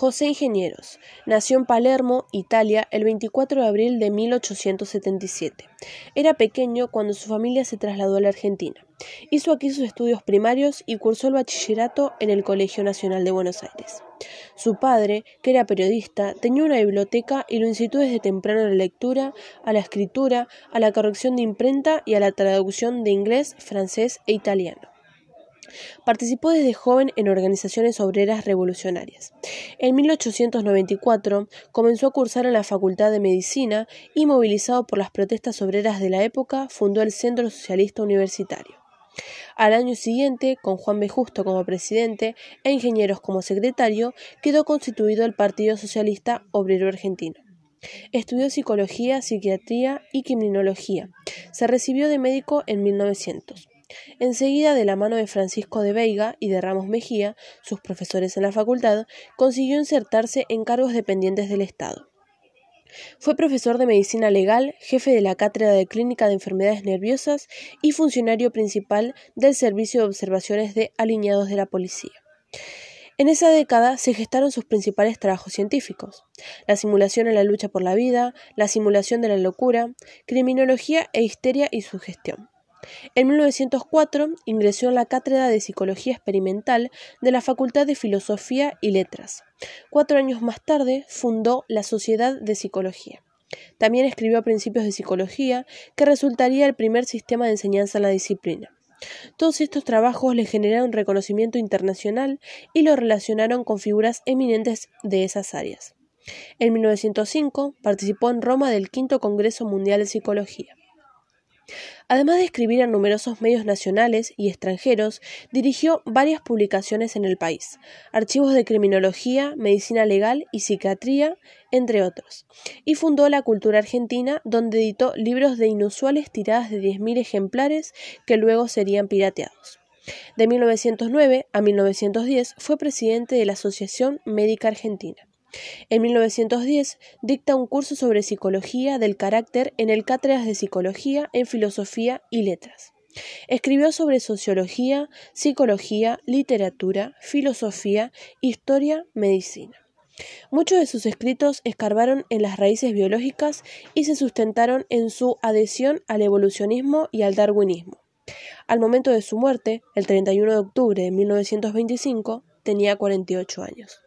José Ingenieros nació en Palermo, Italia, el 24 de abril de 1877. Era pequeño cuando su familia se trasladó a la Argentina. Hizo aquí sus estudios primarios y cursó el bachillerato en el Colegio Nacional de Buenos Aires. Su padre, que era periodista, tenía una biblioteca y lo incitó desde temprano a la lectura, a la escritura, a la corrección de imprenta y a la traducción de inglés, francés e italiano. Participó desde joven en organizaciones obreras revolucionarias. En 1894 comenzó a cursar en la Facultad de Medicina y, movilizado por las protestas obreras de la época, fundó el Centro Socialista Universitario. Al año siguiente, con Juan B. Justo como presidente e Ingenieros como secretario, quedó constituido el Partido Socialista Obrero Argentino. Estudió psicología, psiquiatría y criminología. Se recibió de médico en 1900. Enseguida, de la mano de Francisco de Veiga y de Ramos Mejía, sus profesores en la facultad, consiguió insertarse en cargos dependientes del Estado. Fue profesor de medicina legal, jefe de la cátedra de clínica de enfermedades nerviosas y funcionario principal del Servicio de Observaciones de Alineados de la Policía. En esa década se gestaron sus principales trabajos científicos, la simulación en la lucha por la vida, la simulación de la locura, criminología e histeria y sugestión. En 1904 ingresó en la cátedra de Psicología Experimental de la Facultad de Filosofía y Letras. Cuatro años más tarde fundó la Sociedad de Psicología. También escribió Principios de Psicología, que resultaría el primer sistema de enseñanza en la disciplina. Todos estos trabajos le generaron reconocimiento internacional y lo relacionaron con figuras eminentes de esas áreas. En 1905 participó en Roma del Quinto Congreso Mundial de Psicología. Además de escribir en numerosos medios nacionales y extranjeros, dirigió varias publicaciones en el país, archivos de criminología, medicina legal y psiquiatría, entre otros, y fundó La Cultura Argentina, donde editó libros de inusuales tiradas de 10.000 ejemplares que luego serían pirateados. De 1909 a 1910 fue presidente de la Asociación Médica Argentina. En 1910 dicta un curso sobre psicología del carácter en el Cátedras de Psicología en Filosofía y Letras. Escribió sobre sociología, psicología, literatura, filosofía, historia, medicina. Muchos de sus escritos escarbaron en las raíces biológicas y se sustentaron en su adhesión al evolucionismo y al darwinismo. Al momento de su muerte, el 31 de octubre de 1925, tenía 48 años.